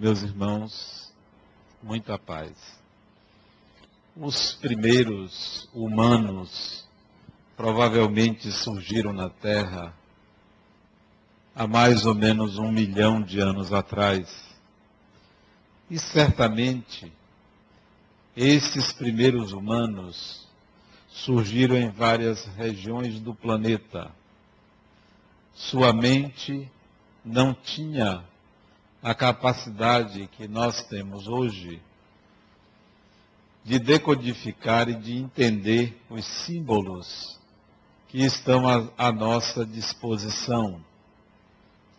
meus irmãos, muita paz. Os primeiros humanos provavelmente surgiram na Terra há mais ou menos um milhão de anos atrás. E certamente esses primeiros humanos surgiram em várias regiões do planeta. Sua mente não tinha a capacidade que nós temos hoje de decodificar e de entender os símbolos que estão à, à nossa disposição.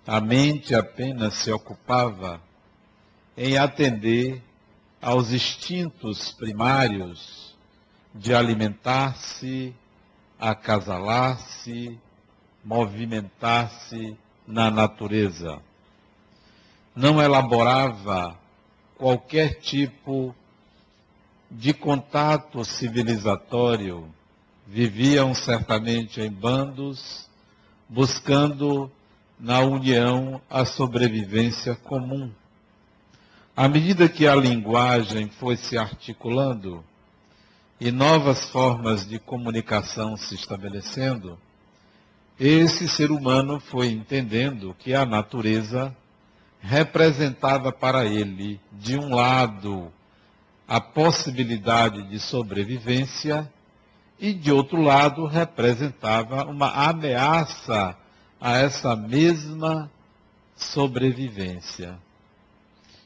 A mente apenas se ocupava em atender aos instintos primários de alimentar-se, acasalar-se, movimentar-se na natureza. Não elaborava qualquer tipo de contato civilizatório. Viviam certamente em bandos, buscando na união a sobrevivência comum. À medida que a linguagem foi se articulando e novas formas de comunicação se estabelecendo, esse ser humano foi entendendo que a natureza representava para ele, de um lado, a possibilidade de sobrevivência e, de outro lado, representava uma ameaça a essa mesma sobrevivência.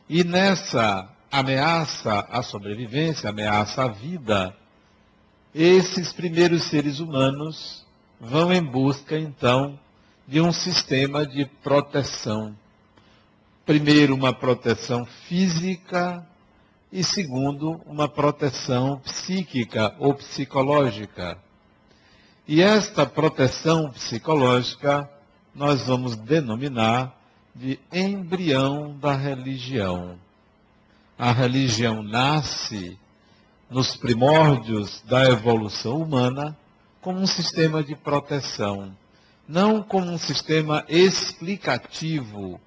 E nessa ameaça à sobrevivência, ameaça à vida, esses primeiros seres humanos vão em busca, então, de um sistema de proteção. Primeiro, uma proteção física e, segundo, uma proteção psíquica ou psicológica. E esta proteção psicológica nós vamos denominar de embrião da religião. A religião nasce nos primórdios da evolução humana como um sistema de proteção, não como um sistema explicativo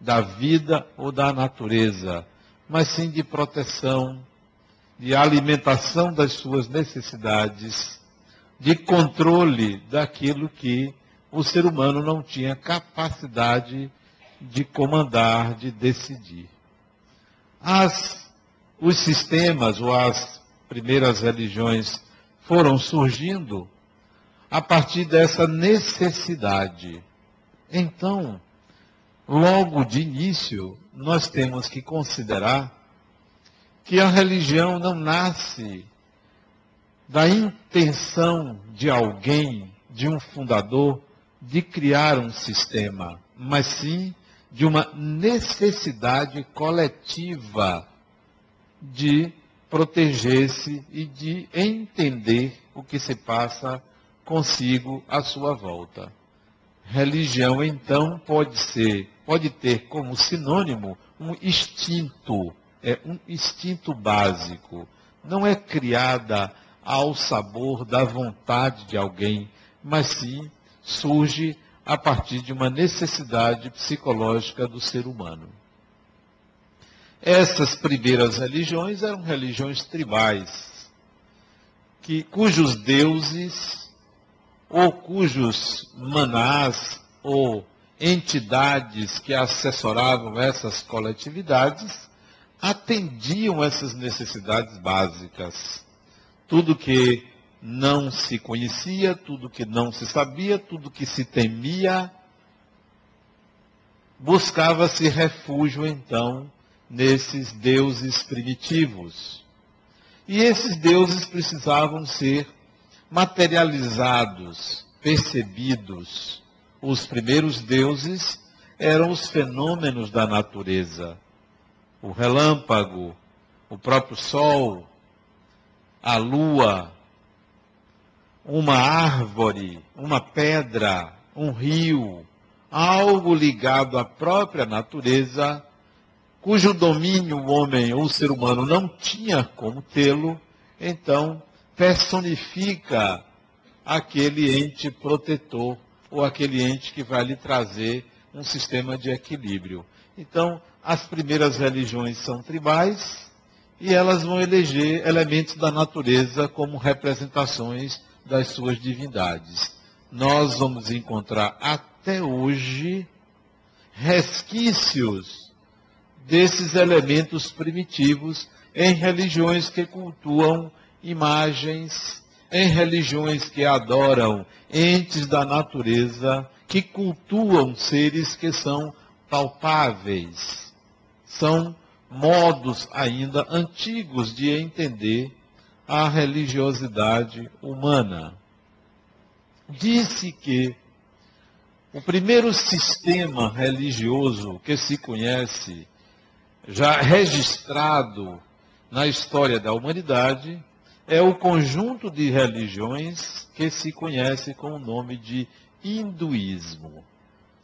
da vida ou da natureza, mas sim de proteção, de alimentação das suas necessidades, de controle daquilo que o ser humano não tinha capacidade de comandar, de decidir. As, os sistemas ou as primeiras religiões foram surgindo a partir dessa necessidade. Então, logo de início, nós temos que considerar que a religião não nasce da intenção de alguém, de um fundador, de criar um sistema, mas sim de uma necessidade coletiva de proteger-se e de entender o que se passa consigo à sua volta. Religião, então, pode ser, pode ter como sinônimo um instinto, é um instinto básico. Não é criada ao sabor da vontade de alguém, mas sim surge a partir de uma necessidade psicológica do ser humano. Essas primeiras religiões eram religiões tribais, que, cujos deuses ou cujos manás ou entidades que assessoravam essas coletividades atendiam essas necessidades básicas. Tudo que não se conhecia, tudo que não se sabia, tudo que se temia, buscava-se refúgio então nesses deuses primitivos. E esses deuses precisavam ser materializados, percebidos. Os primeiros deuses eram os fenômenos da natureza. O relâmpago, o próprio sol, a lua, uma árvore, uma pedra, um rio, algo ligado à própria natureza, cujo domínio o homem ou o ser humano não tinha como tê-lo, então personifica aquele ente protetor ou aquele ente que vai lhe trazer um sistema de equilíbrio. Então, as primeiras religiões são tribais e elas vão eleger elementos da natureza como representações das suas divindades. Nós vamos encontrar até hoje resquícios desses elementos primitivos em religiões que cultuam imagens, em religiões que adoram entes da natureza, que cultuam seres que são palpáveis. São modos ainda antigos de entender a religiosidade humana. Disse que o primeiro sistema religioso que se conhece, já registrado na história da humanidade, é o conjunto de religiões que se conhece com o nome de hinduísmo.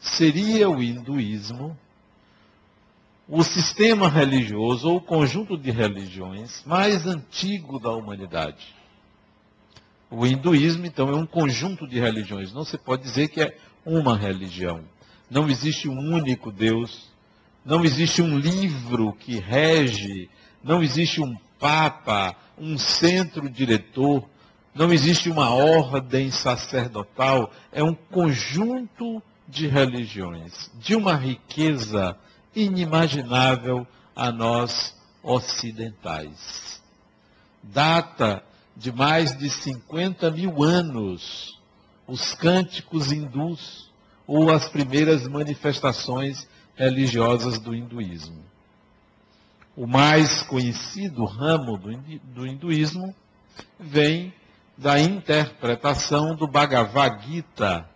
Seria o hinduísmo o sistema religioso ou o conjunto de religiões mais antigo da humanidade. O hinduísmo, então, é um conjunto de religiões. Não se pode dizer que é uma religião. Não existe um único Deus. Não existe um livro que rege. Não existe um papa, um centro diretor. Não existe uma ordem sacerdotal. É um conjunto de religiões, de uma riqueza inimaginável a nós ocidentais. Data de mais de 50 mil anos os cânticos hindus ou as primeiras manifestações religiosas do hinduísmo. O mais conhecido ramo do hinduísmo vem da interpretação do Bhagavad Gita,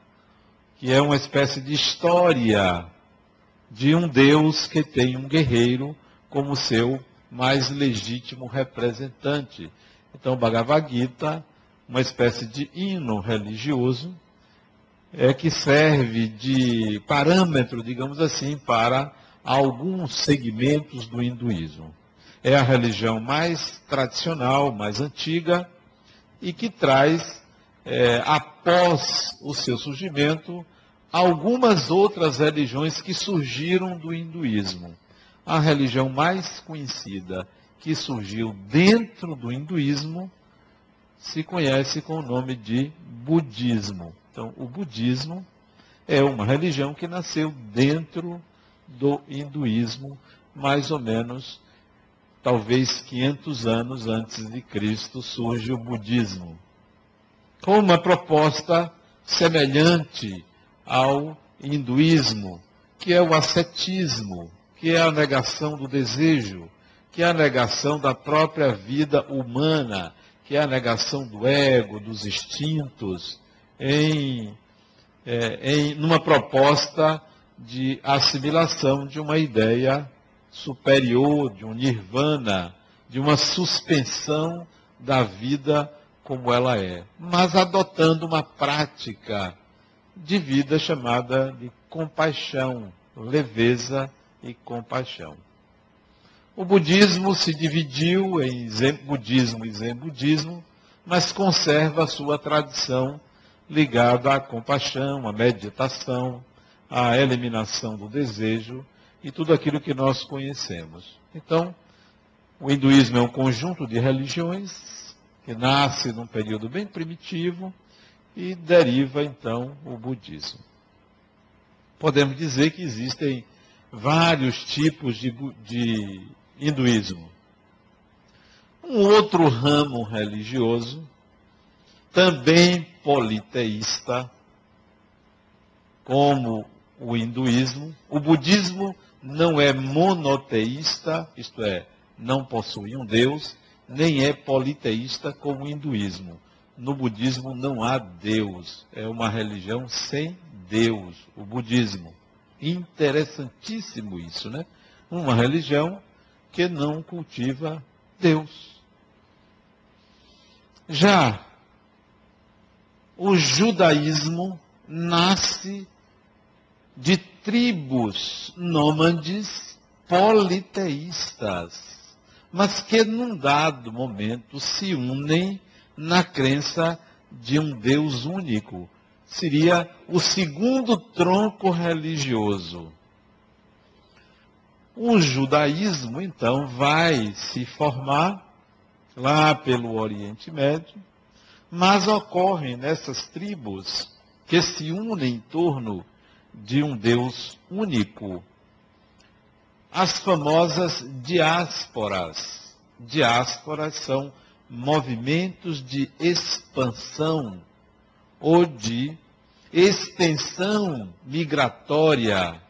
que é uma espécie de história de um Deus que tem um guerreiro como seu mais legítimo representante. Então, Bhagavad Gita uma espécie de hino religioso é, que serve de parâmetro, digamos assim, para alguns segmentos do hinduísmo. É a religião mais tradicional, mais antiga e que traz, é, após o seu surgimento, algumas outras religiões que surgiram do hinduísmo. A religião mais conhecida que surgiu dentro do hinduísmo se conhece com o nome de budismo. Então, o budismo é uma religião que nasceu dentro do hinduísmo, mais ou menos, talvez 500 anos antes de Cristo, surge o budismo. Com uma proposta semelhante ao hinduísmo, que é o ascetismo, que é a negação do desejo, que é a negação da própria vida humana, que é a negação do ego, dos instintos, em, é, em numa proposta de assimilação de uma ideia superior, de um nirvana, de uma suspensão da vida como ela é, mas adotando uma prática de vida chamada de compaixão, leveza e compaixão. O budismo se dividiu em zen budismo e zen budismo, mas conserva a sua tradição ligada à compaixão, à meditação, à eliminação do desejo e tudo aquilo que nós conhecemos. Então, o hinduísmo é um conjunto de religiões que nasce num período bem primitivo e deriva então o budismo. Podemos dizer que existem vários tipos de, de hinduísmo. Um outro ramo religioso, também politeísta, como o hinduísmo. O budismo não é monoteísta, isto é, não possui um Deus, nem é politeísta como o hinduísmo. No budismo não há Deus, é uma religião sem Deus, o budismo. Interessantíssimo isso, né? Uma religião que não cultiva Deus. Já o judaísmo nasce de tribos nômades politeístas, mas que num dado momento se unem na crença de um Deus único, seria o segundo tronco religioso. O judaísmo, então, vai se formar lá pelo Oriente Médio, mas ocorrem nessas tribos que se unem em torno de um Deus único. As famosas diásporas. Diásporas são movimentos de expansão ou de extensão migratória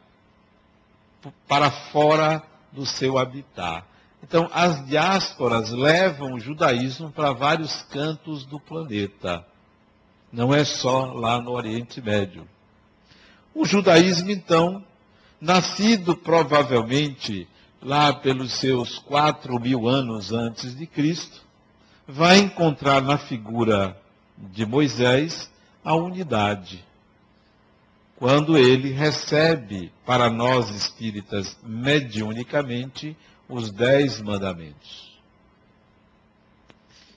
para fora do seu habitat. Então, as diásporas levam o judaísmo para vários cantos do planeta. Não é só lá no Oriente Médio. O judaísmo, então, nascido provavelmente lá pelos seus quatro mil anos antes de Cristo, vai encontrar na figura de Moisés a unidade. Quando ele recebe para nós espíritas mediunicamente os dez mandamentos.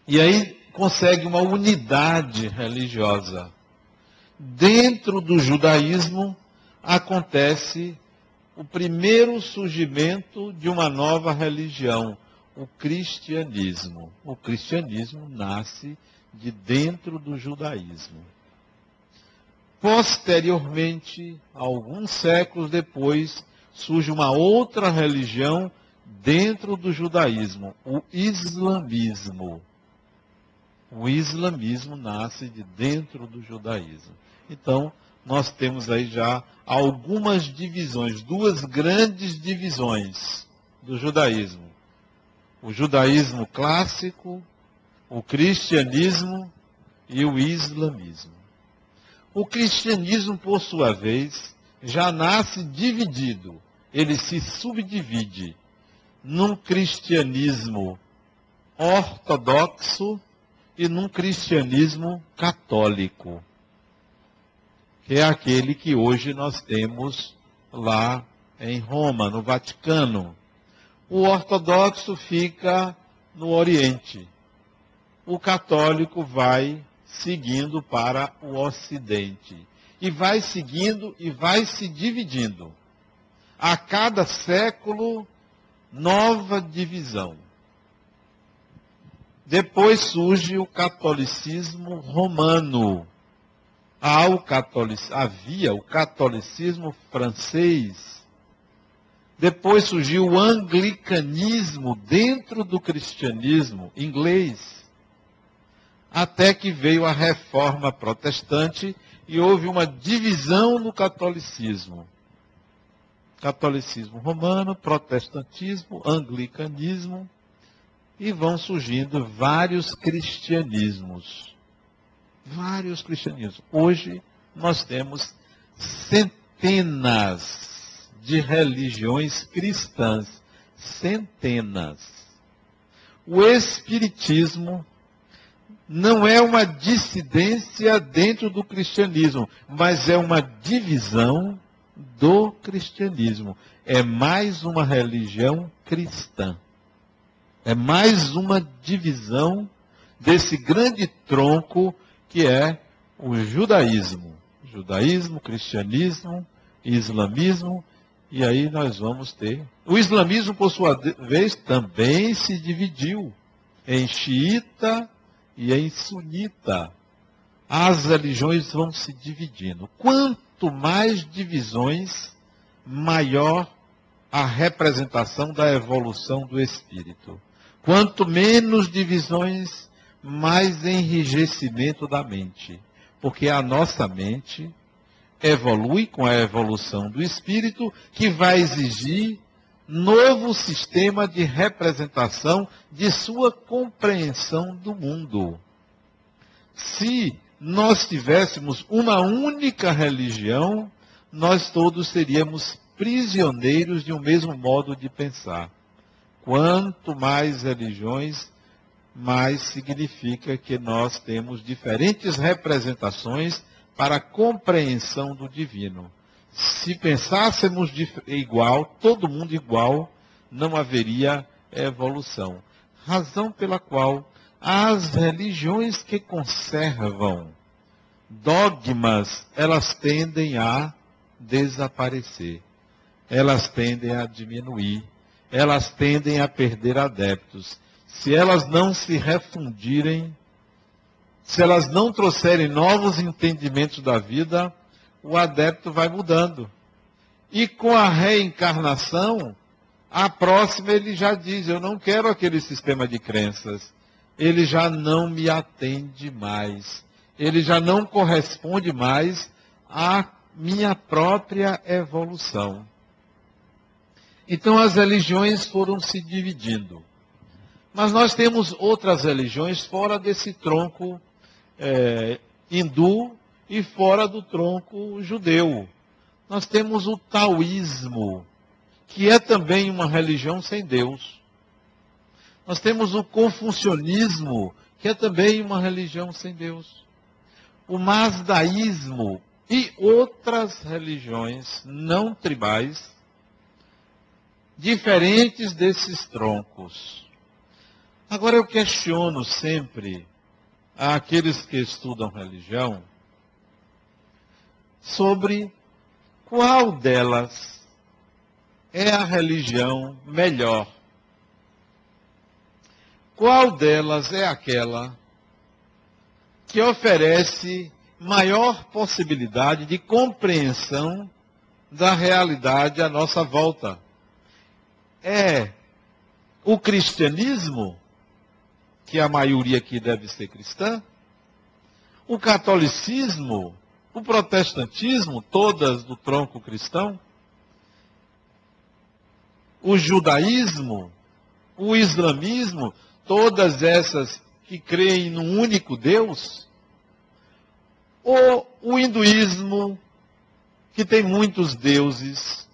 E aí consegue uma unidade religiosa. Dentro do judaísmo acontece o primeiro surgimento de uma nova religião, o cristianismo. O cristianismo nasce de dentro do judaísmo. Posteriormente, alguns séculos depois, surge uma outra religião dentro do judaísmo, o islamismo. O islamismo nasce de dentro do judaísmo. Então, nós temos aí já algumas divisões, duas grandes divisões do judaísmo. O judaísmo clássico, o cristianismo e o islamismo. O cristianismo, por sua vez, já nasce dividido. Ele se subdivide num cristianismo ortodoxo e num cristianismo católico, que é aquele que hoje nós temos lá em Roma, no Vaticano. O ortodoxo fica no Oriente. O católico vai seguindo para o Ocidente. E vai seguindo e vai se dividindo. A cada século nova divisão. Depois surge o catolicismo romano. O catolic... Havia o catolicismo francês. Depois surgiu o anglicanismo dentro do cristianismo inglês. Até que veio a reforma protestante e houve uma divisão no catolicismo catolicismo romano, protestantismo, anglicanismo, e vão surgindo vários cristianismos. Vários cristianismos. Hoje nós temos centenas de religiões cristãs. Centenas. O Espiritismo não é uma dissidência dentro do cristianismo, mas é uma divisão do cristianismo. É mais uma religião cristã. É mais uma divisão desse grande tronco que é o judaísmo. Judaísmo, cristianismo, islamismo, e aí nós vamos ter. O islamismo, por sua vez, também se dividiu em xiita e em sunita. As religiões vão se dividindo. Quanto mais divisões, maior a representação da evolução do espírito. Quanto menos divisões, mais enrijecimento da mente. Porque a nossa mente evolui com a evolução do espírito, que vai exigir novo sistema de representação de sua compreensão do mundo. Se nós tivéssemos uma única religião, nós todos seríamos prisioneiros de um mesmo modo de pensar. Quanto mais religiões, mais significa que nós temos diferentes representações para a compreensão do divino. Se pensássemos igual, todo mundo igual, não haveria evolução. Razão pela qual as religiões que conservam dogmas, elas tendem a desaparecer. Elas tendem a diminuir. Elas tendem a perder adeptos. Se elas não se refundirem, se elas não trouxerem novos entendimentos da vida, o adepto vai mudando. E com a reencarnação, a próxima ele já diz: Eu não quero aquele sistema de crenças. Ele já não me atende mais. Ele já não corresponde mais à minha própria evolução. Então as religiões foram se dividindo. Mas nós temos outras religiões fora desse tronco é, hindu e fora do tronco judeu. Nós temos o taoísmo, que é também uma religião sem Deus. Nós temos o confucionismo, que é também uma religião sem Deus. O mazdaísmo e outras religiões não tribais, diferentes desses troncos. Agora eu questiono sempre àqueles que estudam religião sobre qual delas é a religião melhor. Qual delas é aquela que oferece maior possibilidade de compreensão da realidade à nossa volta? É. O cristianismo que a maioria aqui deve ser cristã, o catolicismo, o protestantismo, todas do tronco cristão, o judaísmo, o islamismo, todas essas que creem num único Deus, ou o hinduísmo, que tem muitos deuses,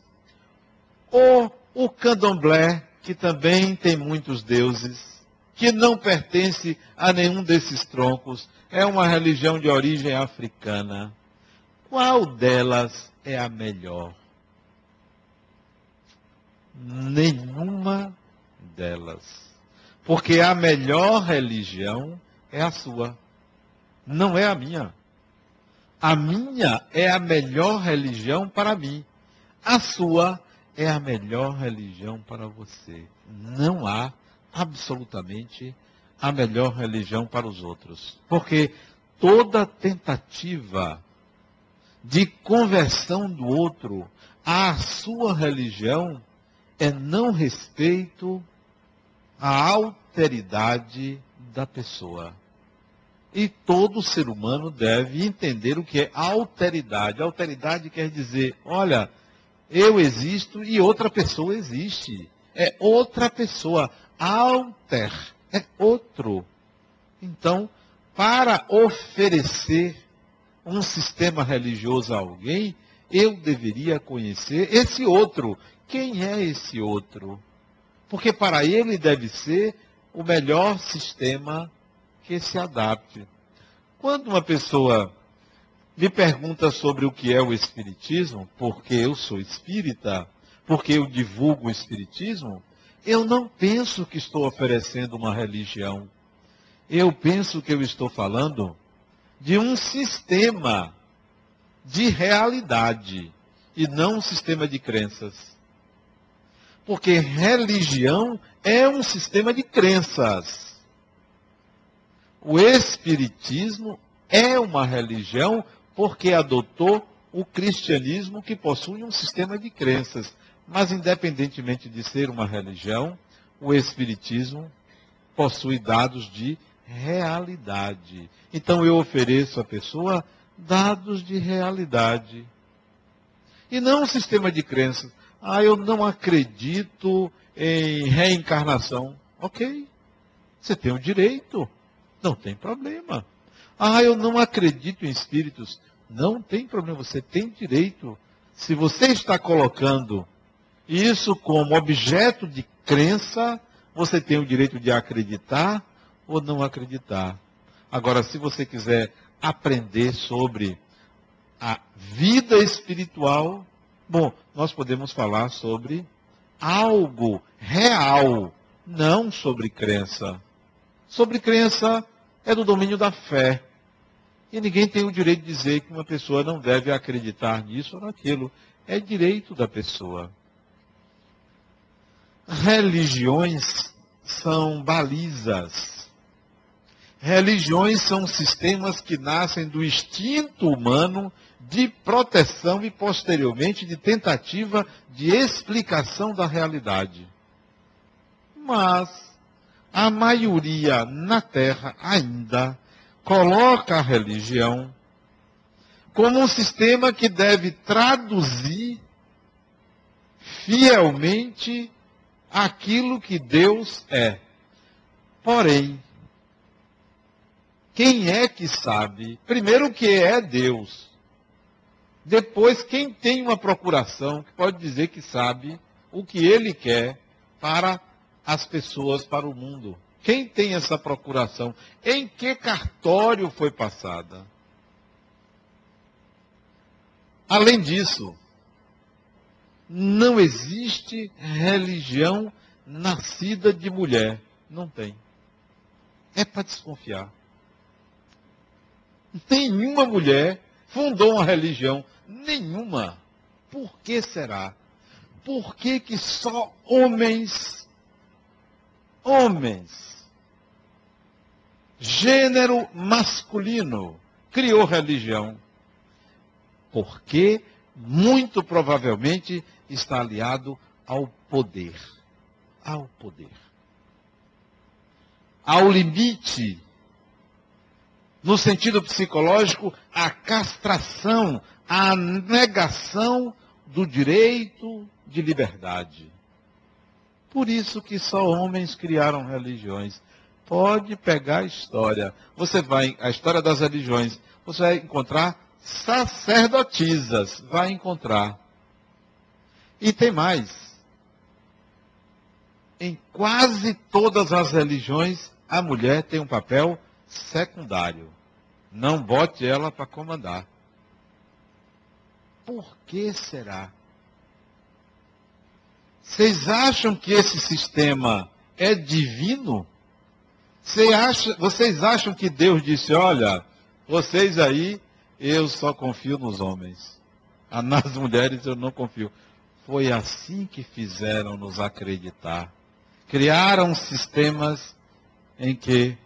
ou o candomblé, que também tem muitos deuses, que não pertence a nenhum desses troncos, é uma religião de origem africana. Qual delas é a melhor? Nenhuma delas. Porque a melhor religião é a sua, não é a minha. A minha é a melhor religião para mim. A sua é a melhor religião para você. Não há absolutamente a melhor religião para os outros. Porque toda tentativa de conversão do outro à sua religião é não respeito à alteridade da pessoa. E todo ser humano deve entender o que é alteridade. Alteridade quer dizer, olha, eu existo e outra pessoa existe. É outra pessoa alter, é outro. Então, para oferecer um sistema religioso a alguém, eu deveria conhecer esse outro. Quem é esse outro? Porque para ele deve ser o melhor sistema que se adapte. Quando uma pessoa me pergunta sobre o que é o Espiritismo, porque eu sou espírita, porque eu divulgo o Espiritismo, eu não penso que estou oferecendo uma religião. Eu penso que eu estou falando de um sistema de realidade e não um sistema de crenças. Porque religião é um sistema de crenças. O Espiritismo é uma religião porque adotou o cristianismo que possui um sistema de crenças. Mas, independentemente de ser uma religião, o Espiritismo possui dados de realidade. Então, eu ofereço à pessoa dados de realidade. E não um sistema de crenças. Ah, eu não acredito em reencarnação. Ok. Você tem o direito. Não tem problema. Ah, eu não acredito em espíritos. Não tem problema. Você tem direito. Se você está colocando isso como objeto de crença, você tem o direito de acreditar ou não acreditar. Agora, se você quiser aprender sobre a vida espiritual, bom, nós podemos falar sobre algo real, não sobre crença. Sobre crença é do domínio da fé. E ninguém tem o direito de dizer que uma pessoa não deve acreditar nisso ou naquilo. É direito da pessoa. Religiões são balizas. Religiões são sistemas que nascem do instinto humano de proteção e, posteriormente, de tentativa de explicação da realidade. Mas a maioria na Terra ainda coloca a religião como um sistema que deve traduzir fielmente aquilo que Deus é. Porém, quem é que sabe, primeiro, o que é Deus? Depois, quem tem uma procuração que pode dizer que sabe o que ele quer para as pessoas, para o mundo? Quem tem essa procuração? Em que cartório foi passada? Além disso, não existe religião nascida de mulher. Não tem. É para desconfiar. Nenhuma mulher fundou uma religião. Nenhuma. Por que será? Por que, que só homens, homens, gênero masculino, criou religião? Porque, muito provavelmente, está aliado ao poder. Ao poder. Ao limite, no sentido psicológico, a castração, a negação do direito de liberdade. Por isso que só homens criaram religiões. Pode pegar a história. Você vai, a história das religiões, você vai encontrar sacerdotisas, vai encontrar. E tem mais. Em quase todas as religiões, a mulher tem um papel secundário. Não bote ela para comandar. Por que será? Vocês acham que esse sistema é divino? Vocês acham que Deus disse: olha, vocês aí, eu só confio nos homens. Nas mulheres eu não confio. Foi assim que fizeram nos acreditar. Criaram sistemas em que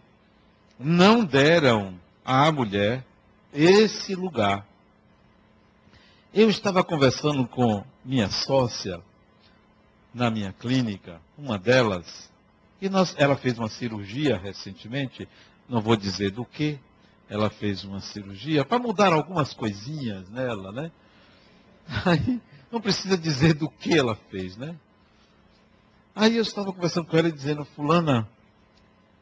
não deram à mulher esse lugar. Eu estava conversando com minha sócia na minha clínica, uma delas, e nós, ela fez uma cirurgia recentemente, não vou dizer do que, ela fez uma cirurgia para mudar algumas coisinhas nela, né? Aí não precisa dizer do que ela fez, né? Aí eu estava conversando com ela e dizendo, fulana,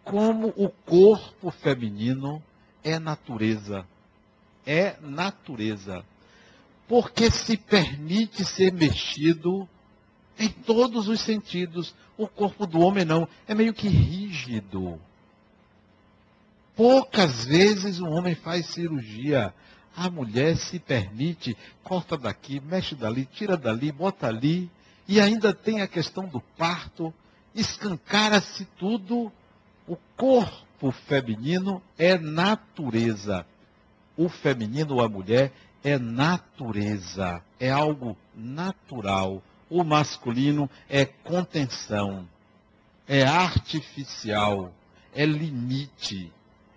como o corpo feminino é natureza. É natureza. Porque se permite ser mexido em todos os sentidos. O corpo do homem não. É meio que rígido. Poucas vezes um homem faz cirurgia. A mulher se permite, corta daqui, mexe dali, tira dali, bota ali, e ainda tem a questão do parto, escancara-se tudo. O corpo feminino é natureza. O feminino ou a mulher é natureza, é algo natural. O masculino é contenção, é artificial, é limite.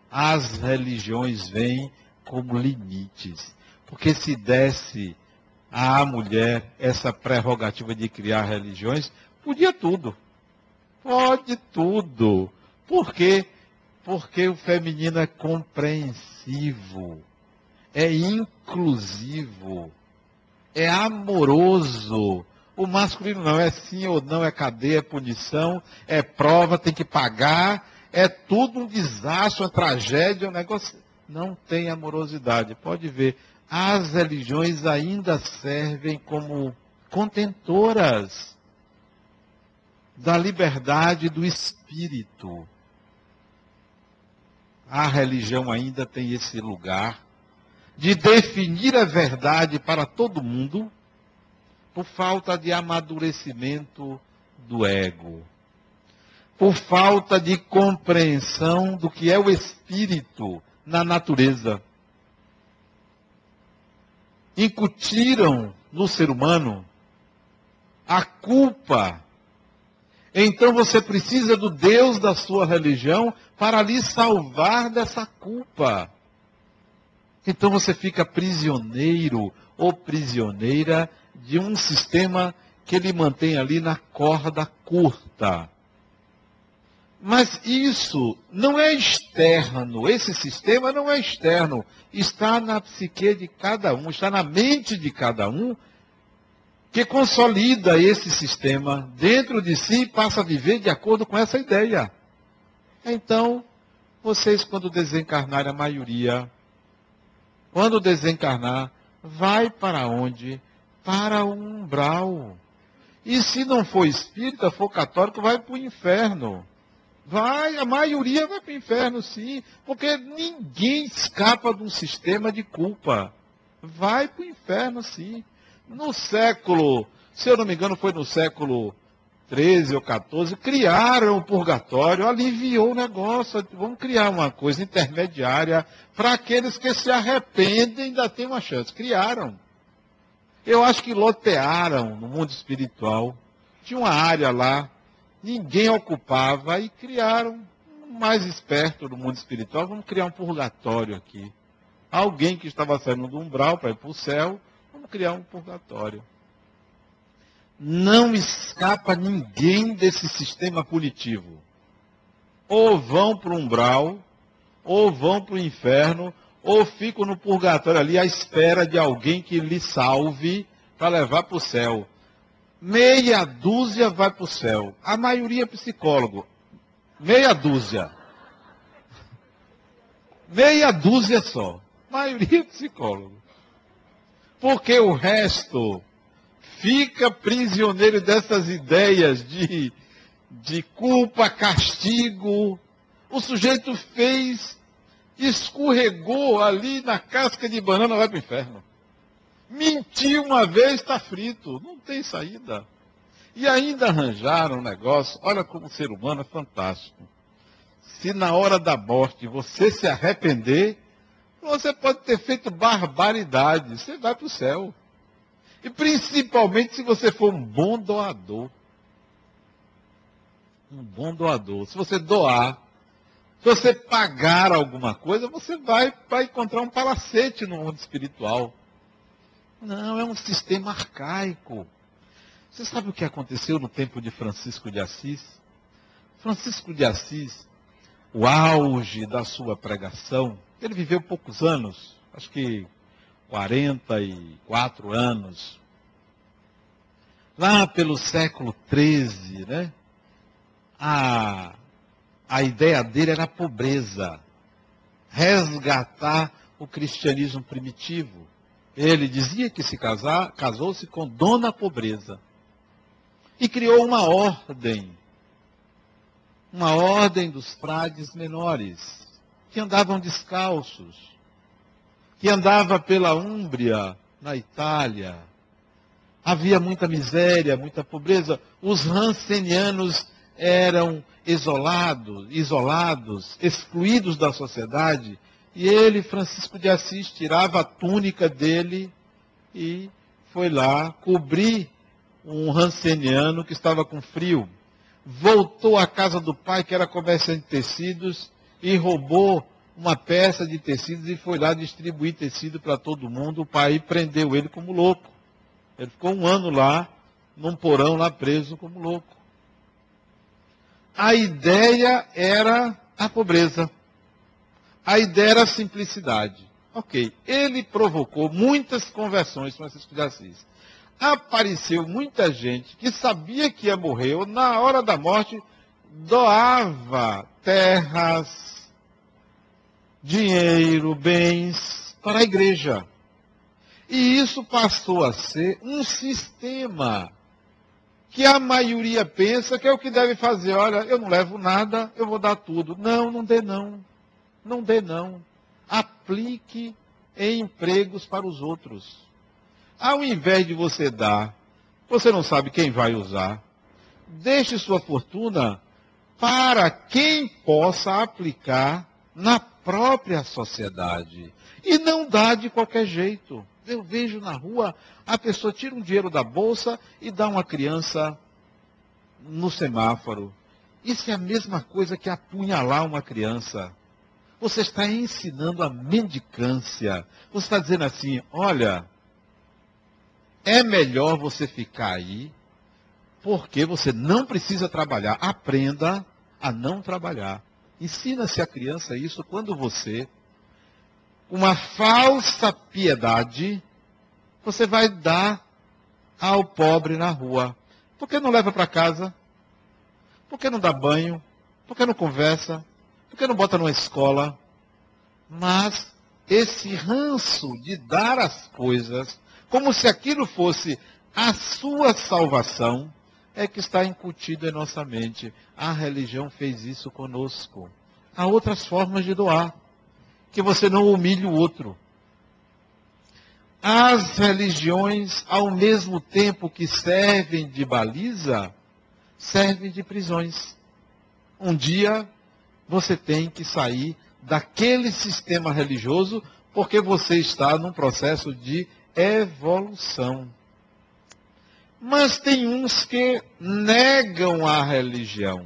As religiões vêm como limites. Porque se desse à mulher essa prerrogativa de criar religiões, podia tudo. Pode tudo. Por quê? Porque o feminino é compreensivo, é inclusivo, é amoroso. O masculino não é sim ou não, é cadeia, é punição, é prova, tem que pagar, é tudo um desastre, uma tragédia, um negócio não tem amorosidade. Pode ver, as religiões ainda servem como contentoras da liberdade do espírito. A religião ainda tem esse lugar de definir a verdade para todo mundo por falta de amadurecimento do ego, por falta de compreensão do que é o espírito na natureza. incutiram no ser humano a culpa. Então você precisa do Deus da sua religião para lhe salvar dessa culpa. Então você fica prisioneiro ou prisioneira de um sistema que lhe mantém ali na corda curta. Mas isso não é externo, esse sistema não é externo, está na psique de cada um, está na mente de cada um, que consolida esse sistema dentro de si e passa a viver de acordo com essa ideia. Então, vocês, quando desencarnarem, a maioria, quando desencarnar, vai para onde? Para o umbral. E se não for espírita, for católico, vai para o inferno. Vai, a maioria vai para o inferno, sim, porque ninguém escapa de um sistema de culpa. Vai para o inferno, sim. No século, se eu não me engano, foi no século 13 ou 14, criaram o purgatório, aliviou o negócio. Vamos criar uma coisa intermediária para aqueles que se arrependem ainda tem uma chance. Criaram. Eu acho que lotearam no mundo espiritual. Tinha uma área lá ninguém ocupava e criaram mais esperto do mundo espiritual, vamos criar um purgatório aqui. Alguém que estava saindo do umbral para ir para o céu, vamos criar um purgatório. Não escapa ninguém desse sistema punitivo. Ou vão para o umbral, ou vão para o inferno, ou ficam no purgatório ali à espera de alguém que lhe salve para levar para o céu meia dúzia vai para o céu. A maioria é psicólogo. Meia dúzia. Meia dúzia só. A maioria é psicólogo. Porque o resto fica prisioneiro dessas ideias de, de culpa, castigo. O sujeito fez, escorregou ali na casca de banana, vai para o inferno. Mentir uma vez está frito, não tem saída. E ainda arranjaram um negócio, olha como o ser humano é fantástico. Se na hora da morte você se arrepender, você pode ter feito barbaridade, você vai para o céu. E principalmente se você for um bom doador. Um bom doador. Se você doar, se você pagar alguma coisa, você vai, vai encontrar um palacete no mundo espiritual. Não, é um sistema arcaico. Você sabe o que aconteceu no tempo de Francisco de Assis? Francisco de Assis, o auge da sua pregação, ele viveu poucos anos, acho que 44 anos. Lá pelo século XIII, né? A, a ideia dele era a pobreza. Resgatar o cristianismo primitivo. Ele dizia que se casar, casou-se com Dona Pobreza. E criou uma ordem. Uma ordem dos frades menores, que andavam descalços, que andava pela Úmbria, na Itália. Havia muita miséria, muita pobreza. Os rancenianos eram isolados, isolados, excluídos da sociedade e ele, Francisco de Assis, tirava a túnica dele e foi lá cobrir um ranceniano que estava com frio. Voltou à casa do pai, que era comerciante de tecidos, e roubou uma peça de tecidos e foi lá distribuir tecido para todo mundo. O pai prendeu ele como louco. Ele ficou um ano lá, num porão lá preso como louco. A ideia era a pobreza. A ideia era a simplicidade. Ok. Ele provocou muitas conversões, Francisco de Assis. Apareceu muita gente que sabia que ia morrer, ou na hora da morte, doava terras, dinheiro, bens para a igreja. E isso passou a ser um sistema que a maioria pensa que é o que deve fazer. Olha, eu não levo nada, eu vou dar tudo. Não, não dê não. Não dê não. Aplique em empregos para os outros. Ao invés de você dar, você não sabe quem vai usar. Deixe sua fortuna para quem possa aplicar na própria sociedade. E não dá de qualquer jeito. Eu vejo na rua, a pessoa tira um dinheiro da bolsa e dá uma criança no semáforo. Isso é a mesma coisa que apunhalar uma criança. Você está ensinando a mendicância. Você está dizendo assim: olha, é melhor você ficar aí, porque você não precisa trabalhar. Aprenda a não trabalhar. Ensina-se a criança isso quando você, uma falsa piedade, você vai dar ao pobre na rua. Por que não leva para casa? Por que não dá banho? Por que não conversa? Por que não bota numa escola? Mas esse ranço de dar as coisas, como se aquilo fosse a sua salvação, é que está incutido em nossa mente. A religião fez isso conosco. Há outras formas de doar. Que você não humilhe o outro. As religiões, ao mesmo tempo que servem de baliza, servem de prisões. Um dia você tem que sair daquele sistema religioso porque você está num processo de evolução. Mas tem uns que negam a religião.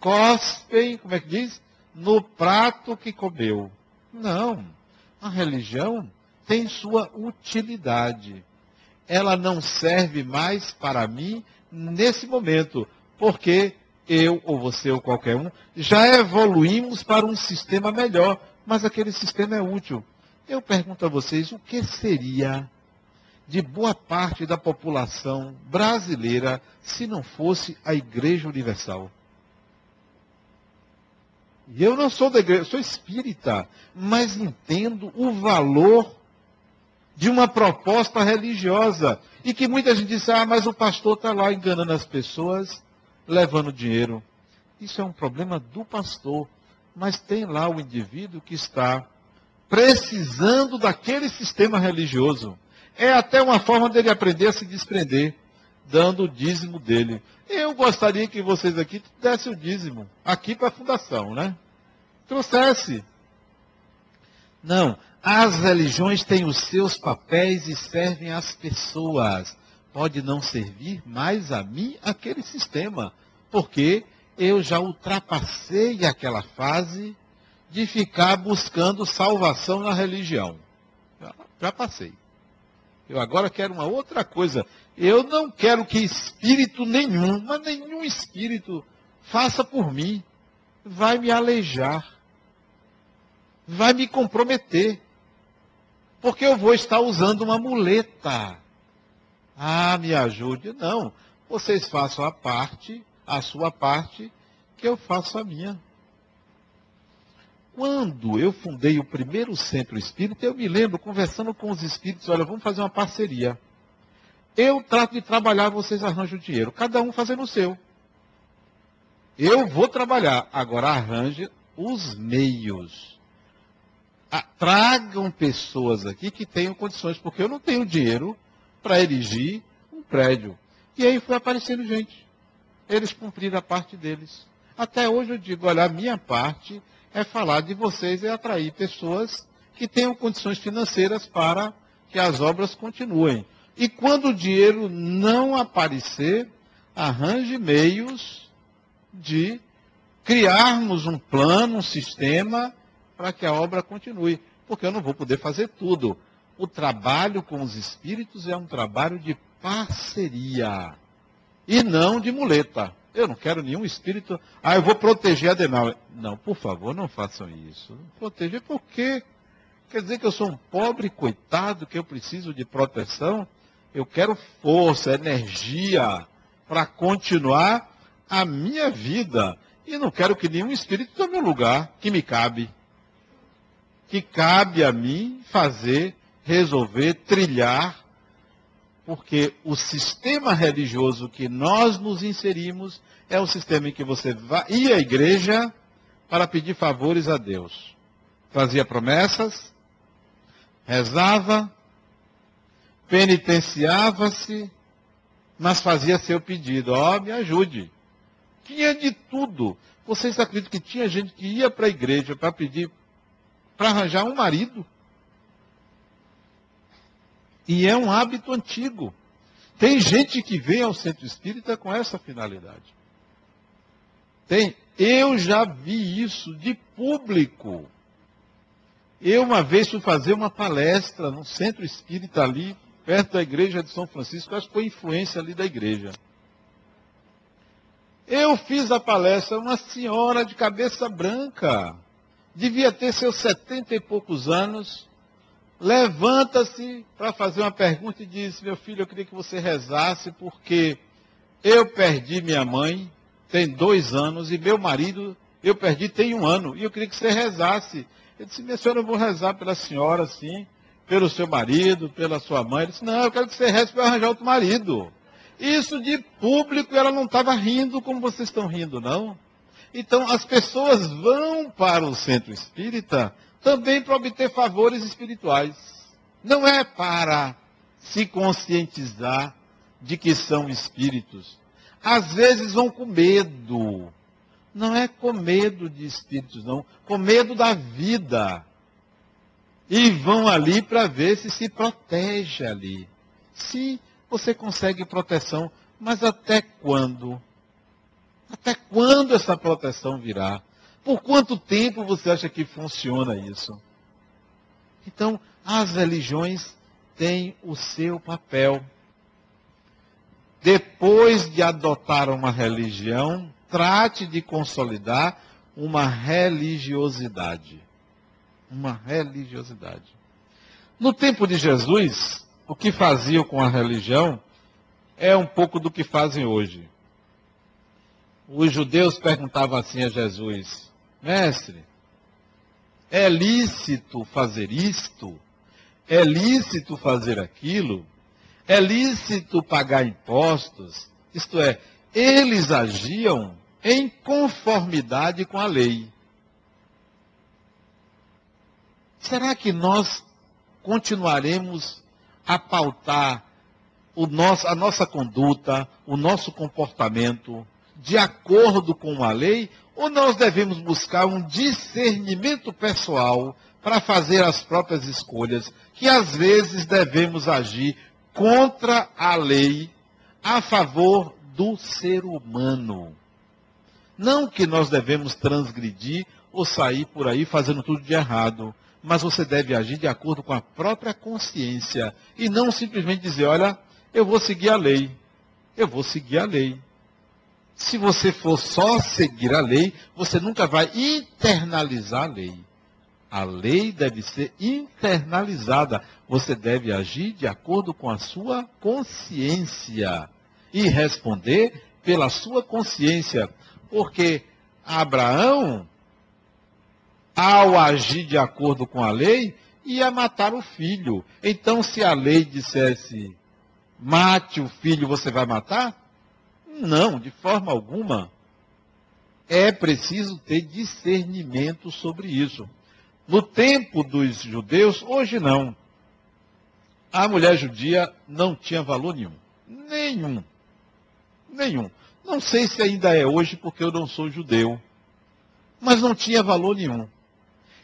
Cospem, como é que diz? No prato que comeu. Não. A religião tem sua utilidade. Ela não serve mais para mim nesse momento, porque eu ou você ou qualquer um já evoluímos para um sistema melhor, mas aquele sistema é útil. Eu pergunto a vocês, o que seria de boa parte da população brasileira se não fosse a Igreja Universal? E eu não sou da igreja, sou espírita, mas entendo o valor de uma proposta religiosa. E que muita gente diz, ah, mas o pastor está lá enganando as pessoas, levando dinheiro. Isso é um problema do pastor. Mas tem lá o indivíduo que está precisando daquele sistema religioso. É até uma forma dele aprender a se desprender, dando o dízimo dele. Eu gostaria que vocês aqui dessem o dízimo, aqui para a fundação, né? Trouxesse. Não, as religiões têm os seus papéis e servem às pessoas. Pode não servir mais a mim aquele sistema, porque eu já ultrapassei aquela fase de ficar buscando salvação na religião. Já, já passei. Eu agora quero uma outra coisa. Eu não quero que espírito nenhum, mas nenhum espírito, faça por mim. Vai me aleijar. Vai me comprometer porque eu vou estar usando uma muleta. Ah, me ajude. Não, vocês façam a parte, a sua parte, que eu faço a minha. Quando eu fundei o primeiro centro espírita, eu me lembro conversando com os espíritos, olha, vamos fazer uma parceria. Eu trato de trabalhar, vocês arranjam o dinheiro, cada um fazendo o seu. Eu vou trabalhar, agora arranje os meios tragam pessoas aqui que tenham condições, porque eu não tenho dinheiro para erigir um prédio. E aí foi aparecendo gente. Eles cumpriram a parte deles. Até hoje eu digo, olha, a minha parte é falar de vocês e atrair pessoas que tenham condições financeiras para que as obras continuem. E quando o dinheiro não aparecer, arranje meios de criarmos um plano, um sistema para que a obra continue, porque eu não vou poder fazer tudo. O trabalho com os espíritos é um trabalho de parceria e não de muleta. Eu não quero nenhum espírito. Ah, eu vou proteger Adenauer. Não, por favor, não façam isso. Proteger por quê? Quer dizer que eu sou um pobre coitado, que eu preciso de proteção? Eu quero força, energia para continuar a minha vida. E não quero que nenhum espírito tome um lugar que me cabe que cabe a mim fazer, resolver, trilhar, porque o sistema religioso que nós nos inserimos é o sistema em que você ia à igreja para pedir favores a Deus. Fazia promessas, rezava, penitenciava-se, mas fazia seu pedido. Ó, oh, me ajude. Tinha de tudo. Vocês acreditam que tinha gente que ia para a igreja para pedir para arranjar um marido? E é um hábito antigo. Tem gente que vem ao centro espírita com essa finalidade. Tem. Eu já vi isso de público. Eu uma vez fui fazer uma palestra no centro espírita ali, perto da igreja de São Francisco, acho que foi influência ali da igreja. Eu fiz a palestra, uma senhora de cabeça branca, devia ter seus setenta e poucos anos, levanta-se para fazer uma pergunta e diz: Meu filho, eu queria que você rezasse, porque eu perdi minha mãe, tem dois anos, e meu marido eu perdi tem um ano, e eu queria que você rezasse. Eu disse: Minha senhora, eu vou rezar pela senhora, sim, pelo seu marido, pela sua mãe. Ele disse: Não, eu quero que você reze para arranjar outro marido. Isso de público, ela não estava rindo como vocês estão rindo, não. Então, as pessoas vão para o centro espírita também para obter favores espirituais. Não é para se conscientizar de que são espíritos. Às vezes vão com medo. Não é com medo de espíritos, não. Com medo da vida. E vão ali para ver se se protege ali. Se você consegue proteção, mas até quando? Até quando essa proteção virá? Por quanto tempo você acha que funciona isso? Então, as religiões têm o seu papel. Depois de adotar uma religião, trate de consolidar uma religiosidade. Uma religiosidade. No tempo de Jesus, o que faziam com a religião é um pouco do que fazem hoje. Os judeus perguntavam assim a Jesus: Mestre, é lícito fazer isto? É lícito fazer aquilo? É lícito pagar impostos? Isto é, eles agiam em conformidade com a lei. Será que nós continuaremos a pautar nosso, a nossa conduta, o nosso comportamento de acordo com a lei, ou nós devemos buscar um discernimento pessoal para fazer as próprias escolhas, que às vezes devemos agir contra a lei a favor do ser humano. Não que nós devemos transgredir ou sair por aí fazendo tudo de errado, mas você deve agir de acordo com a própria consciência e não simplesmente dizer, olha, eu vou seguir a lei. Eu vou seguir a lei. Se você for só seguir a lei, você nunca vai internalizar a lei. A lei deve ser internalizada. Você deve agir de acordo com a sua consciência e responder pela sua consciência. Porque Abraão ao agir de acordo com a lei, ia matar o filho. Então, se a lei dissesse, mate o filho, você vai matar? Não, de forma alguma. É preciso ter discernimento sobre isso. No tempo dos judeus, hoje não. A mulher judia não tinha valor nenhum. Nenhum. Nenhum. Não sei se ainda é hoje, porque eu não sou judeu. Mas não tinha valor nenhum.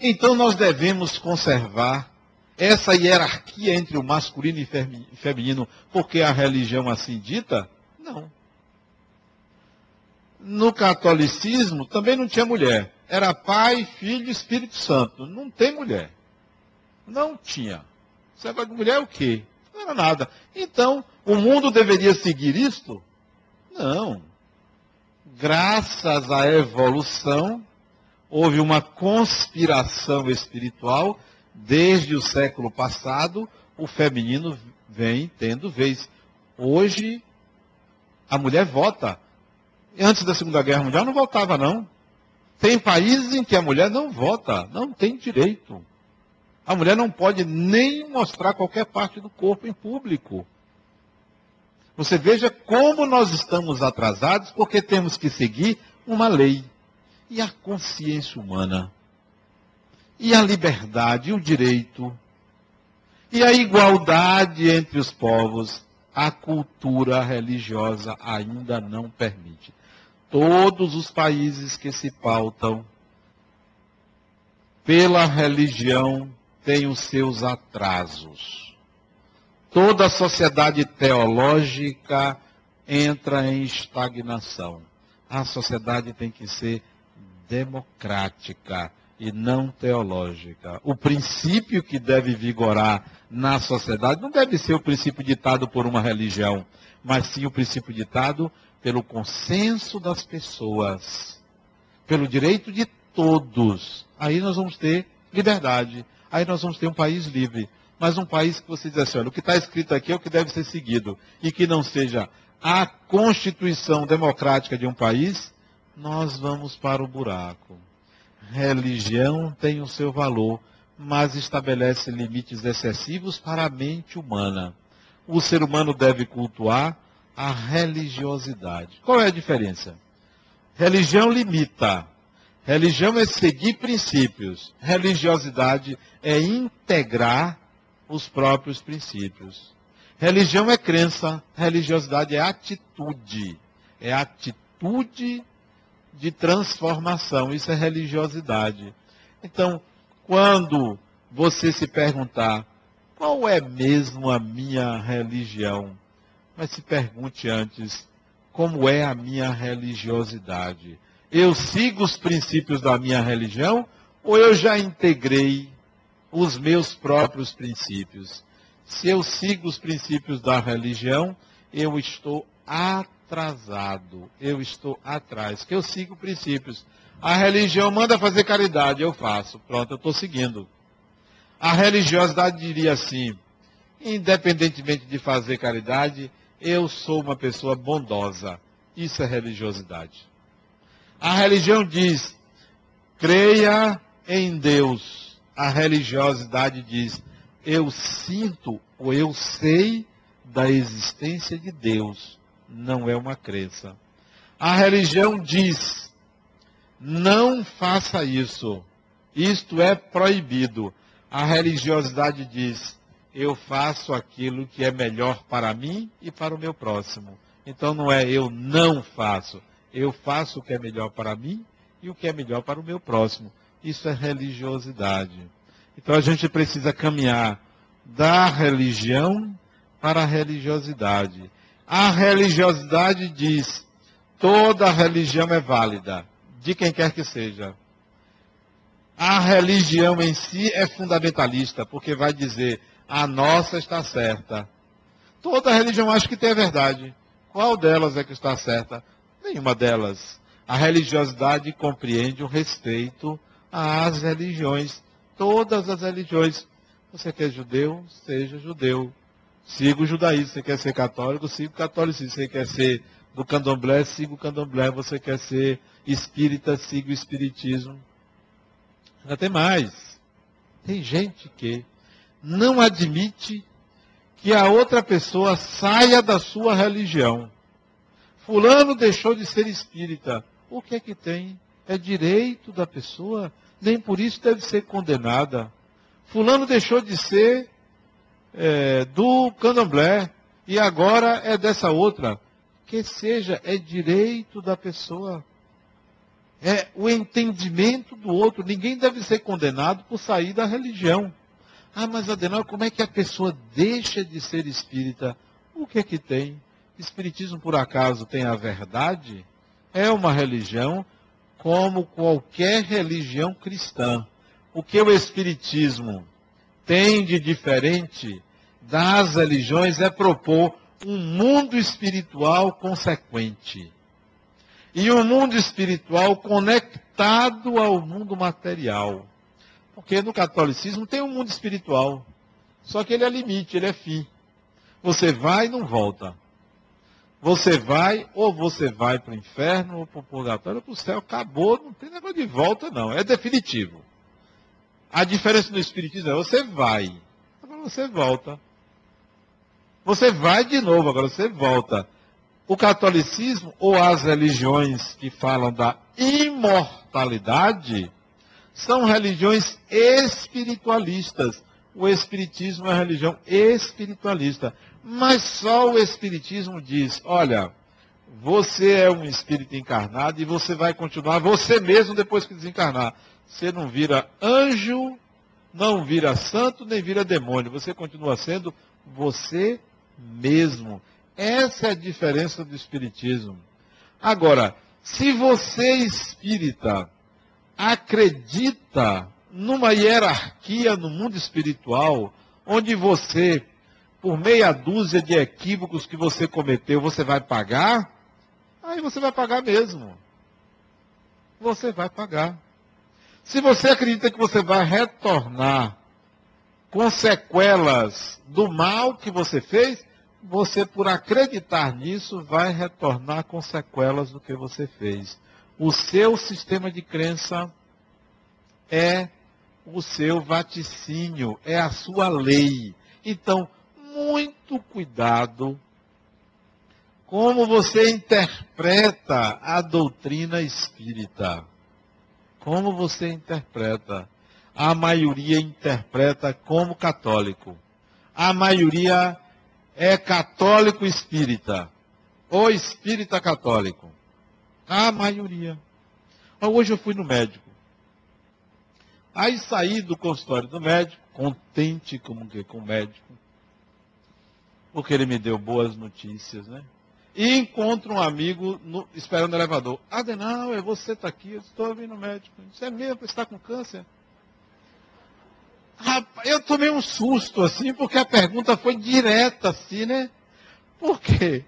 Então nós devemos conservar essa hierarquia entre o masculino e feminino, porque a religião assim dita? Não. No catolicismo também não tinha mulher. Era Pai, Filho e Espírito Santo. Não tem mulher. Não tinha. Você vai de mulher é o quê? Não era nada. Então, o mundo deveria seguir isto? Não. Graças à evolução, houve uma conspiração espiritual. Desde o século passado, o feminino vem tendo vez. Hoje, a mulher vota. Antes da Segunda Guerra Mundial não votava, não. Tem países em que a mulher não vota, não tem direito. A mulher não pode nem mostrar qualquer parte do corpo em público. Você veja como nós estamos atrasados porque temos que seguir uma lei e a consciência humana, e a liberdade, e o direito, e a igualdade entre os povos, a cultura religiosa ainda não permite. Todos os países que se pautam pela religião têm os seus atrasos. Toda sociedade teológica entra em estagnação. A sociedade tem que ser democrática e não teológica. O princípio que deve vigorar na sociedade não deve ser o princípio ditado por uma religião, mas sim o princípio ditado pelo consenso das pessoas, pelo direito de todos. Aí nós vamos ter liberdade. Aí nós vamos ter um país livre. Mas um país que você diz assim, olha, o que está escrito aqui é o que deve ser seguido. E que não seja a constituição democrática de um país, nós vamos para o buraco. Religião tem o seu valor, mas estabelece limites excessivos para a mente humana. O ser humano deve cultuar a religiosidade. Qual é a diferença? Religião limita. Religião é seguir princípios. Religiosidade é integrar os próprios princípios. Religião é crença, religiosidade é atitude. É atitude de transformação. Isso é religiosidade. Então, quando você se perguntar qual é mesmo a minha religião, mas se pergunte antes como é a minha religiosidade. Eu sigo os princípios da minha religião ou eu já integrei os meus próprios princípios? Se eu sigo os princípios da religião, eu estou atrasado, eu estou atrás, que eu sigo princípios. A religião manda fazer caridade, eu faço. Pronto, eu estou seguindo. A religiosidade diria assim: independentemente de fazer caridade, eu sou uma pessoa bondosa. Isso é religiosidade. A religião diz: creia em Deus. A religiosidade diz: eu sinto ou eu sei da existência de Deus. Não é uma crença. A religião diz: não faça isso. Isto é proibido. A religiosidade diz: eu faço aquilo que é melhor para mim e para o meu próximo. Então não é eu não faço, eu faço o que é melhor para mim e o que é melhor para o meu próximo. Isso é religiosidade. Então a gente precisa caminhar da religião para a religiosidade. A religiosidade diz: toda religião é válida, de quem quer que seja. A religião em si é fundamentalista, porque vai dizer a nossa está certa. Toda religião acha que tem a verdade. Qual delas é que está certa? Nenhuma delas. A religiosidade compreende o respeito às religiões. Todas as religiões. Você quer judeu? Seja judeu. Siga o judaísmo. Você quer ser católico? Siga o catolicismo. Você quer ser do candomblé? Siga o candomblé. Você quer ser espírita? Siga o espiritismo. Ainda tem mais. Tem gente que não admite que a outra pessoa saia da sua religião. Fulano deixou de ser espírita. O que é que tem? É direito da pessoa, nem por isso deve ser condenada. Fulano deixou de ser é, do candomblé e agora é dessa outra. Que seja, é direito da pessoa. É o entendimento do outro. Ninguém deve ser condenado por sair da religião. Ah, mas Adenal, como é que a pessoa deixa de ser espírita? O que é que tem? Espiritismo, por acaso, tem a verdade? É uma religião como qualquer religião cristã. O que o Espiritismo tem de diferente das religiões é propor um mundo espiritual consequente. E um mundo espiritual conectado ao mundo material. Porque no catolicismo tem um mundo espiritual. Só que ele é limite, ele é fim. Você vai e não volta. Você vai, ou você vai para o inferno, ou para o purgatório, ou para o céu. Acabou, não tem negócio de volta, não. É definitivo. A diferença no espiritismo é você vai, agora você volta. Você vai de novo, agora você volta. O catolicismo ou as religiões que falam da imortalidade são religiões espiritualistas. O Espiritismo é uma religião espiritualista. Mas só o Espiritismo diz: olha, você é um espírito encarnado e você vai continuar você mesmo depois que desencarnar. Você não vira anjo, não vira santo, nem vira demônio. Você continua sendo você mesmo. Essa é a diferença do espiritismo. Agora, se você espírita acredita numa hierarquia no mundo espiritual, onde você, por meia dúzia de equívocos que você cometeu, você vai pagar, aí você vai pagar mesmo. Você vai pagar. Se você acredita que você vai retornar com sequelas do mal que você fez, você, por acreditar nisso, vai retornar com sequelas do que você fez. O seu sistema de crença é o seu vaticínio, é a sua lei. Então, muito cuidado como você interpreta a doutrina espírita. Como você interpreta. A maioria interpreta como católico. A maioria é católico espírita. Ou espírita católico. A maioria. Hoje eu fui no médico. Aí saí do consultório do médico, contente como que com o médico, porque ele me deu boas notícias, né? E encontro um amigo no, esperando o elevador. É você está aqui, eu estou vindo no médico. Você é mesmo, você está com câncer? Rapaz, eu tomei um susto assim, porque a pergunta foi direta assim, né? Por quê?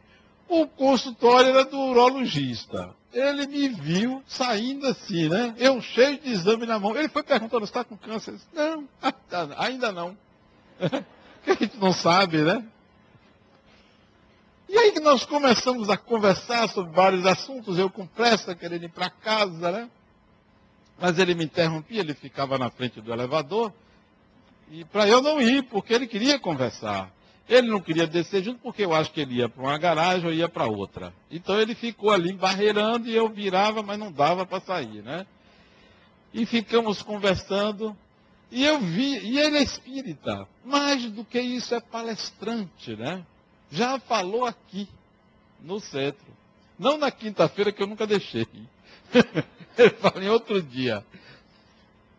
O consultório era do urologista ele me viu saindo assim, né? Eu cheio de exame na mão. Ele foi perguntando, está com câncer? Disse, não, ainda não. que a gente não sabe, né? E aí que nós começamos a conversar sobre vários assuntos, eu com pressa, querendo ir para casa, né? Mas ele me interrompia, ele ficava na frente do elevador, e para eu não ir, porque ele queria conversar. Ele não queria descer junto porque eu acho que ele ia para uma garagem ou ia para outra. Então ele ficou ali barreirando e eu virava, mas não dava para sair, né? E ficamos conversando. E eu vi, e ele é espírita. Mais do que isso, é palestrante, né? Já falou aqui, no centro. Não na quinta-feira, que eu nunca deixei. ele falou em outro dia.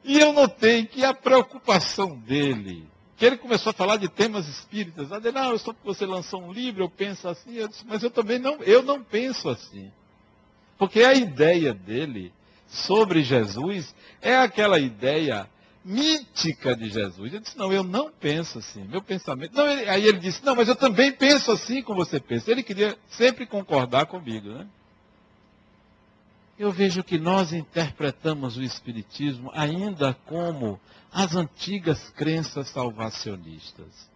E eu notei que a preocupação dele que ele começou a falar de temas espíritas. Não, só porque você lançou um livro, eu penso assim. Eu disse, mas eu também não, eu não penso assim. Porque a ideia dele sobre Jesus é aquela ideia mítica de Jesus. Eu disse, não, eu não penso assim. Meu pensamento. Não, ele, aí ele disse, não, mas eu também penso assim como você pensa. Ele queria sempre concordar comigo, né? Eu vejo que nós interpretamos o Espiritismo ainda como as antigas crenças salvacionistas.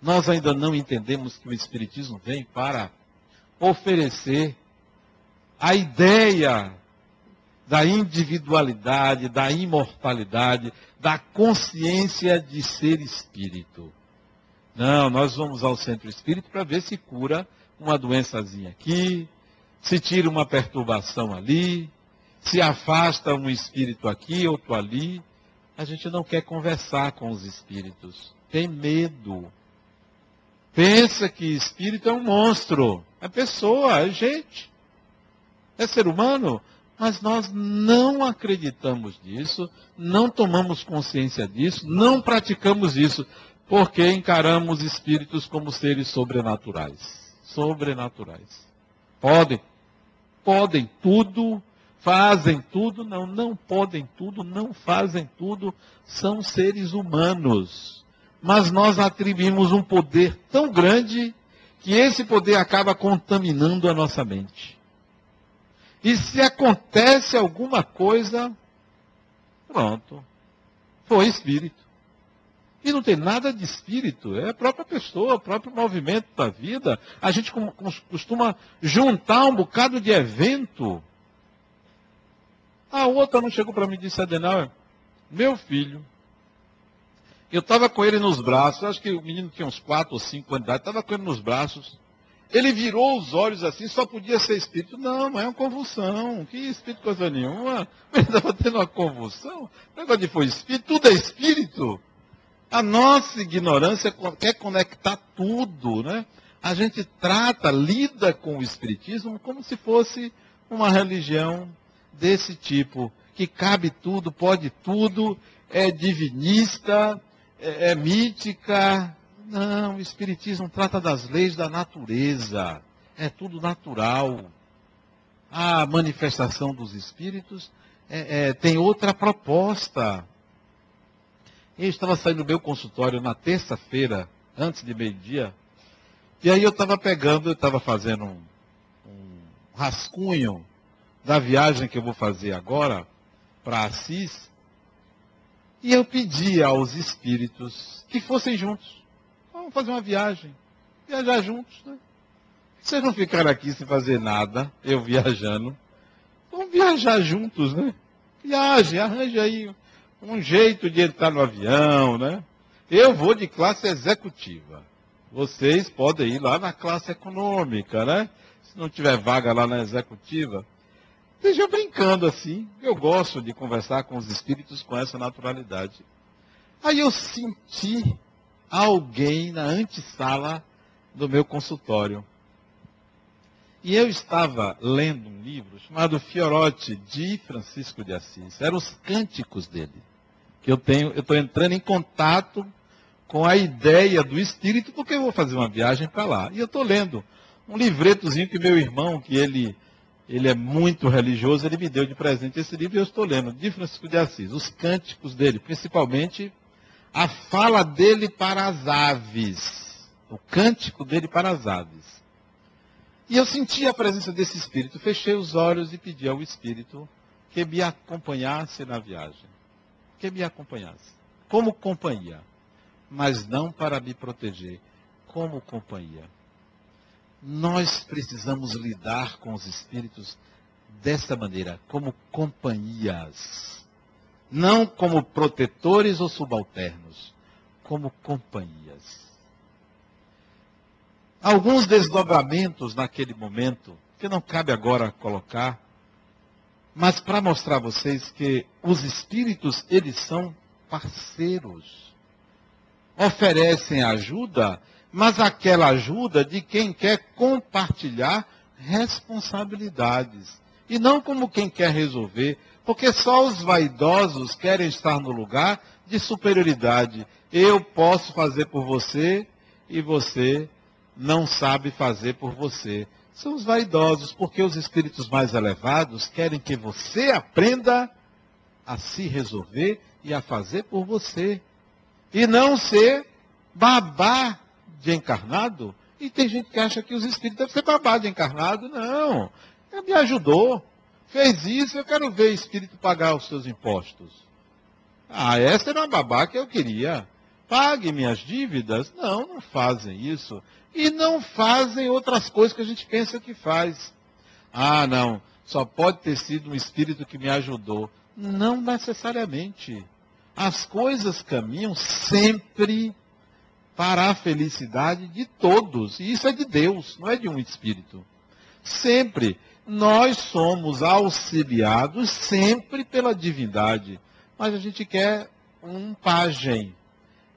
Nós ainda não entendemos que o Espiritismo vem para oferecer a ideia da individualidade, da imortalidade, da consciência de ser espírito. Não, nós vamos ao centro espírito para ver se cura uma doençazinha aqui, se tira uma perturbação ali, se afasta um espírito aqui, outro ali. A gente não quer conversar com os espíritos. Tem medo. Pensa que espírito é um monstro. É pessoa, é gente. É ser humano. Mas nós não acreditamos nisso, não tomamos consciência disso, não praticamos isso, porque encaramos espíritos como seres sobrenaturais. Sobrenaturais. Podem. Podem tudo, fazem tudo, não, não podem tudo, não fazem tudo, são seres humanos. Mas nós atribuímos um poder tão grande que esse poder acaba contaminando a nossa mente. E se acontece alguma coisa, pronto, foi espírito. E não tem nada de espírito, é a própria pessoa, o próprio movimento da vida. A gente costuma juntar um bocado de evento a outra não chegou para mim e disse, Adenauer, meu filho, eu estava com ele nos braços, acho que o menino tinha uns quatro ou cinco anos de idade, estava com ele nos braços. Ele virou os olhos assim, só podia ser espírito. Não, mas é uma convulsão. Que espírito coisa nenhuma. Ele estava tendo uma convulsão. O negócio de foi espírito, tudo é espírito. A nossa ignorância quer conectar tudo, né? A gente trata, lida com o Espiritismo como se fosse uma religião desse tipo, que cabe tudo, pode tudo, é divinista, é, é mítica. Não, o Espiritismo trata das leis da natureza. É tudo natural. A manifestação dos espíritos é, é, tem outra proposta. Eu estava saindo do meu consultório na terça-feira, antes de meio-dia, e aí eu estava pegando, eu estava fazendo um, um rascunho da viagem que eu vou fazer agora para Assis, e eu pedi aos espíritos que fossem juntos. Vamos fazer uma viagem, viajar juntos, né? Vocês não ficaram aqui sem fazer nada, eu viajando. Vamos viajar juntos, né? Viaje, arranje aí um jeito de entrar no avião, né? Eu vou de classe executiva. Vocês podem ir lá na classe econômica, né? Se não tiver vaga lá na executiva. Esteja brincando assim. Eu gosto de conversar com os espíritos com essa naturalidade. Aí eu senti alguém na antessala do meu consultório. E eu estava lendo um livro chamado Fiorotti, de Francisco de Assis. Eram os cânticos dele. Que eu tenho, eu estou entrando em contato com a ideia do espírito, porque eu vou fazer uma viagem para lá. E eu estou lendo um livretozinho que meu irmão, que ele, ele é muito religioso, ele me deu de presente esse livro e eu estou lendo, de Francisco de Assis, os cânticos dele, principalmente a fala dele para as aves. O cântico dele para as aves. E eu senti a presença desse espírito, fechei os olhos e pedi ao espírito que me acompanhasse na viagem. Que me acompanhasse. Como companhia. Mas não para me proteger. Como companhia. Nós precisamos lidar com os espíritos dessa maneira, como companhias. Não como protetores ou subalternos, como companhias alguns desdobramentos naquele momento, que não cabe agora colocar, mas para mostrar a vocês que os espíritos, eles são parceiros. Oferecem ajuda, mas aquela ajuda de quem quer compartilhar responsabilidades. E não como quem quer resolver, porque só os vaidosos querem estar no lugar de superioridade. Eu posso fazer por você e você não sabe fazer por você. São os vaidosos, porque os espíritos mais elevados querem que você aprenda a se resolver e a fazer por você. E não ser babá de encarnado. E tem gente que acha que os espíritos devem ser babá de encarnado. Não. Ele me ajudou. Fez isso, eu quero ver espírito pagar os seus impostos. Ah, essa era uma babá que eu queria. Pague minhas dívidas. Não, não fazem isso e não fazem outras coisas que a gente pensa que faz. Ah, não, só pode ter sido um espírito que me ajudou. Não necessariamente. As coisas caminham sempre para a felicidade de todos. E isso é de Deus, não é de um espírito. Sempre. Nós somos auxiliados sempre pela divindade. Mas a gente quer um pajem,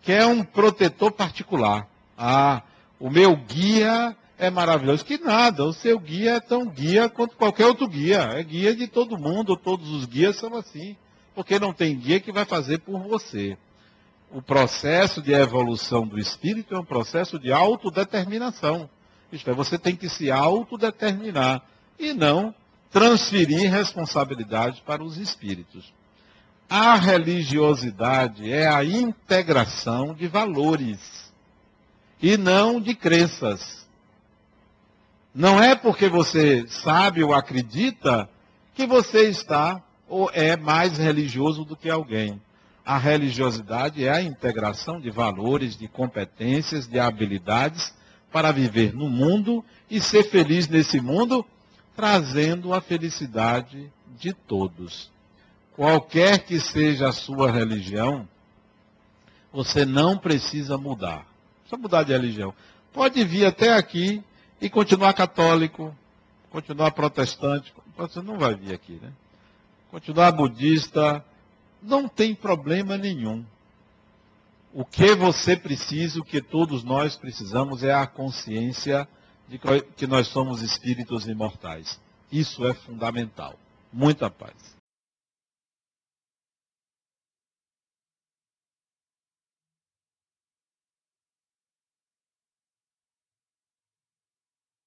quer um protetor particular. Ah, o meu guia é maravilhoso. Que nada, o seu guia é tão guia quanto qualquer outro guia. É guia de todo mundo, todos os guias são assim. Porque não tem guia que vai fazer por você. O processo de evolução do espírito é um processo de autodeterminação. Isto é, você tem que se autodeterminar e não transferir responsabilidade para os espíritos. A religiosidade é a integração de valores e não de crenças. Não é porque você sabe ou acredita que você está ou é mais religioso do que alguém. A religiosidade é a integração de valores, de competências, de habilidades para viver no mundo e ser feliz nesse mundo, trazendo a felicidade de todos. Qualquer que seja a sua religião, você não precisa mudar precisa mudar de religião. Pode vir até aqui e continuar católico, continuar protestante. Você não vai vir aqui, né? Continuar budista, não tem problema nenhum. O que você precisa, o que todos nós precisamos é a consciência de que nós somos espíritos imortais. Isso é fundamental. Muita paz.